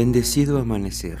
Bendecido amanecer.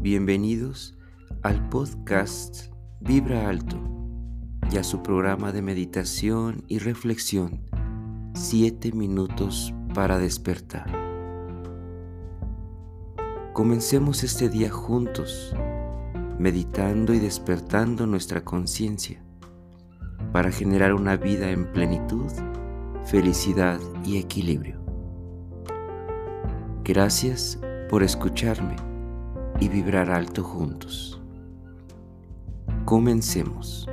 Bienvenidos al podcast Vibra Alto y a su programa de meditación y reflexión 7 minutos para despertar. Comencemos este día juntos, meditando y despertando nuestra conciencia para generar una vida en plenitud, felicidad y equilibrio. Gracias por escucharme y vibrar alto juntos. Comencemos.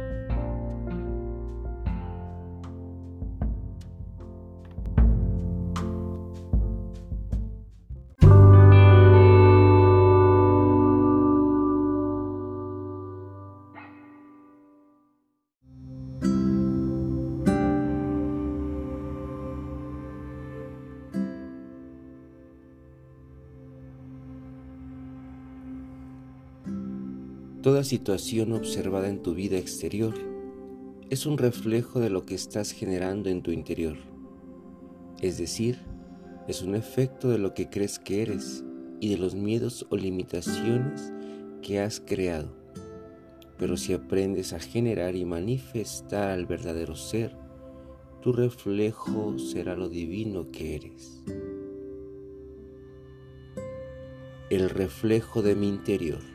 Toda situación observada en tu vida exterior es un reflejo de lo que estás generando en tu interior. Es decir, es un efecto de lo que crees que eres y de los miedos o limitaciones que has creado. Pero si aprendes a generar y manifestar al verdadero ser, tu reflejo será lo divino que eres. El reflejo de mi interior.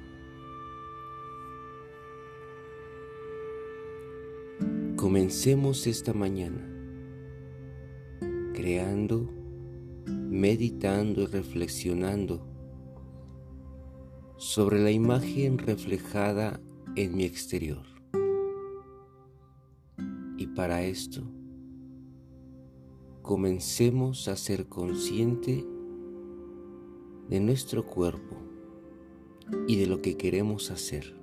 Comencemos esta mañana creando, meditando y reflexionando sobre la imagen reflejada en mi exterior. Y para esto, comencemos a ser consciente de nuestro cuerpo y de lo que queremos hacer.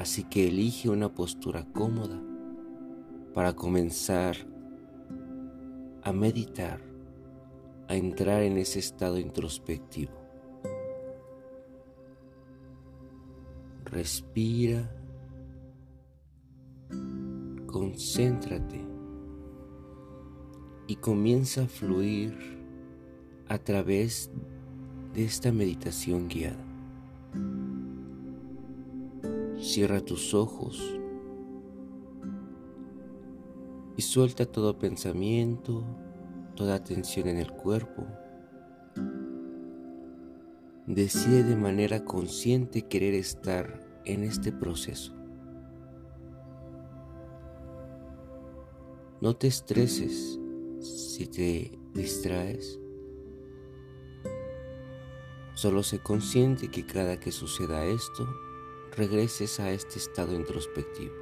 Así que elige una postura cómoda para comenzar a meditar, a entrar en ese estado introspectivo. Respira, concéntrate y comienza a fluir a través de esta meditación guiada. Cierra tus ojos y suelta todo pensamiento, toda tensión en el cuerpo. Decide de manera consciente querer estar en este proceso. No te estreses si te distraes. Solo sé consciente que cada que suceda esto, regreses a este estado introspectivo.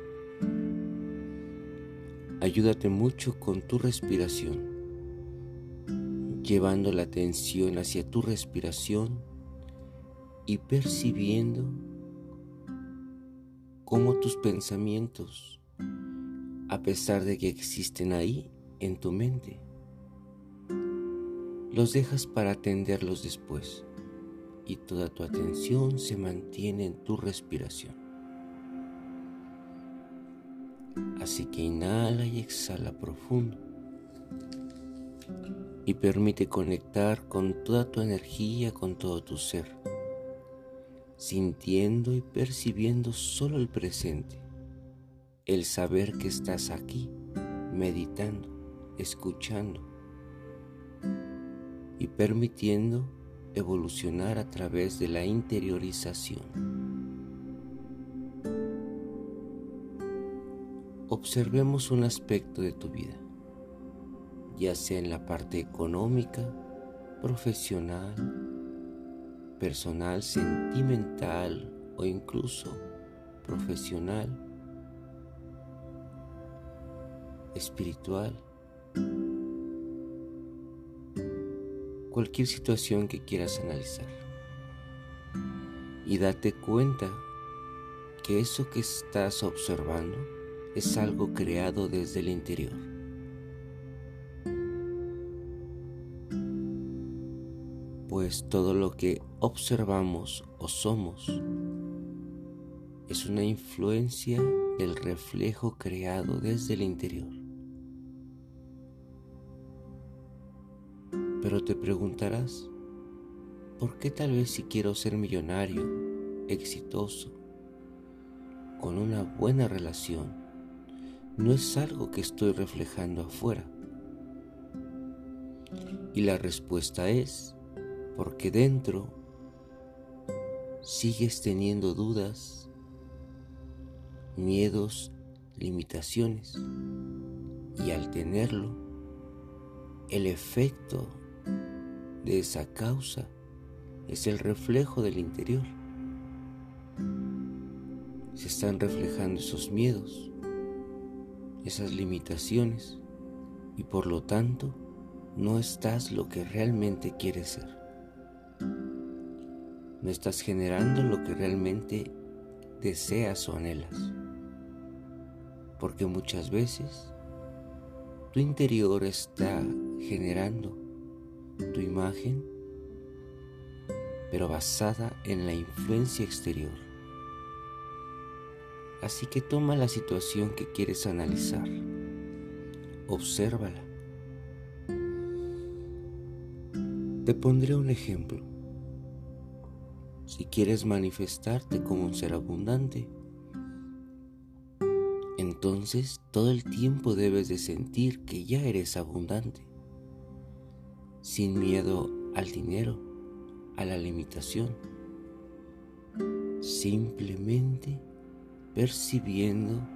Ayúdate mucho con tu respiración, llevando la atención hacia tu respiración y percibiendo cómo tus pensamientos, a pesar de que existen ahí en tu mente, los dejas para atenderlos después y toda tu atención se mantiene en tu respiración. Así que inhala y exhala profundo y permite conectar con toda tu energía, con todo tu ser, sintiendo y percibiendo solo el presente, el saber que estás aquí, meditando, escuchando y permitiendo evolucionar a través de la interiorización. Observemos un aspecto de tu vida, ya sea en la parte económica, profesional, personal, sentimental o incluso profesional, espiritual cualquier situación que quieras analizar. Y date cuenta que eso que estás observando es algo creado desde el interior. Pues todo lo que observamos o somos es una influencia del reflejo creado desde el interior. Pero te preguntarás, ¿por qué tal vez si quiero ser millonario, exitoso, con una buena relación, no es algo que estoy reflejando afuera? Y la respuesta es, porque dentro sigues teniendo dudas, miedos, limitaciones, y al tenerlo, el efecto de esa causa es el reflejo del interior. Se están reflejando esos miedos, esas limitaciones y por lo tanto no estás lo que realmente quieres ser. No estás generando lo que realmente deseas o anhelas. Porque muchas veces tu interior está generando tu imagen, pero basada en la influencia exterior. Así que toma la situación que quieres analizar, obsérvala Te pondré un ejemplo. Si quieres manifestarte como un ser abundante, entonces todo el tiempo debes de sentir que ya eres abundante, sin miedo al dinero, a la limitación, simplemente percibiendo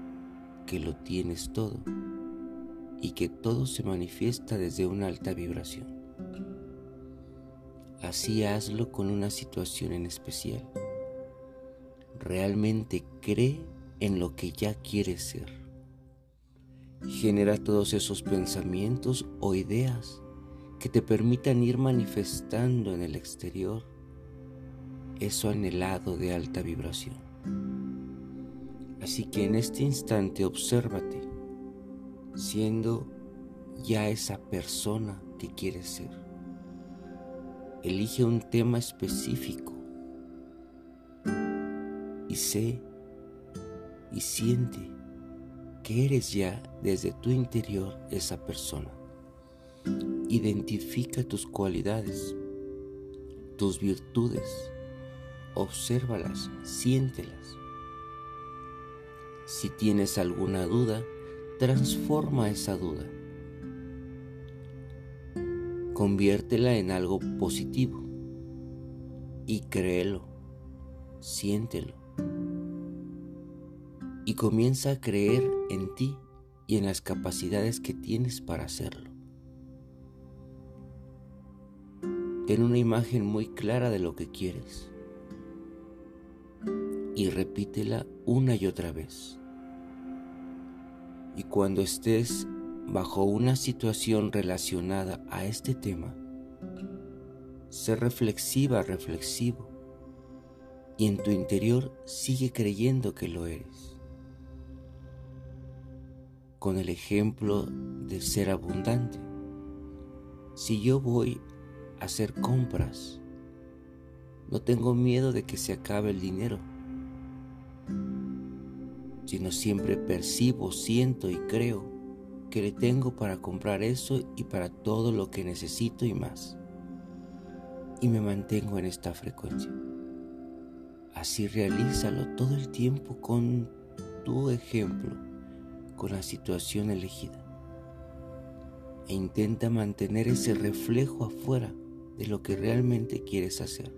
que lo tienes todo y que todo se manifiesta desde una alta vibración. Así hazlo con una situación en especial. Realmente cree en lo que ya quieres ser. Genera todos esos pensamientos o ideas que te permitan ir manifestando en el exterior eso anhelado de alta vibración. Así que en este instante obsérvate siendo ya esa persona que quieres ser. Elige un tema específico y sé y siente que eres ya desde tu interior esa persona. Identifica tus cualidades, tus virtudes, obsérvalas, siéntelas. Si tienes alguna duda, transforma esa duda Conviértela en algo positivo y créelo, siéntelo. Y comienza a creer en ti y en las capacidades que tienes para hacerlo. Ten una imagen muy clara de lo que quieres y repítela una y otra vez. Y cuando estés bajo una situación relacionada a este tema, sé reflexiva, reflexivo, y en tu interior sigue creyendo que lo eres. Con el ejemplo de ser abundante, si yo voy hacer compras, no tengo miedo de que se acabe el dinero, sino siempre percibo, siento y creo que le tengo para comprar eso y para todo lo que necesito y más. Y me mantengo en esta frecuencia. Así realízalo todo el tiempo con tu ejemplo, con la situación elegida. E intenta mantener ese reflejo afuera de lo que realmente quieres hacer.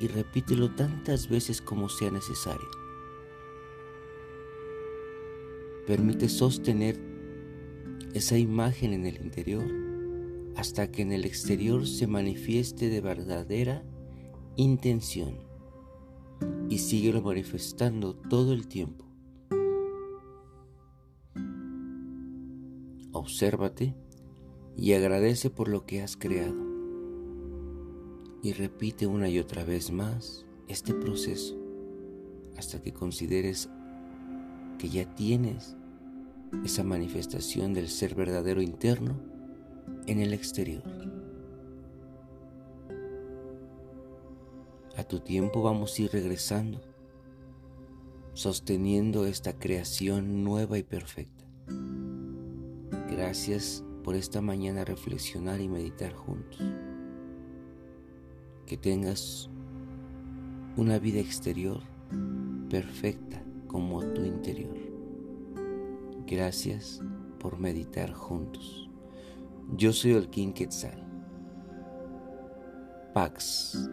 Y repítelo tantas veces como sea necesario Permite sostener esa imagen en el interior hasta que en el exterior se manifieste de verdadera intención y síguelo manifestando todo el tiempo. Obsérvate y agradece por lo que has creado. Y repite una y otra vez más este proceso hasta que consideres que ya tienes esa manifestación del ser verdadero interno en el exterior. A tu tiempo vamos a ir regresando, sosteniendo esta creación nueva y perfecta. Gracias por esta mañana reflexionar y meditar juntos. Que tengas una vida exterior perfecta como tu interior. Gracias por meditar juntos. Yo soy el King Quetzal. Pax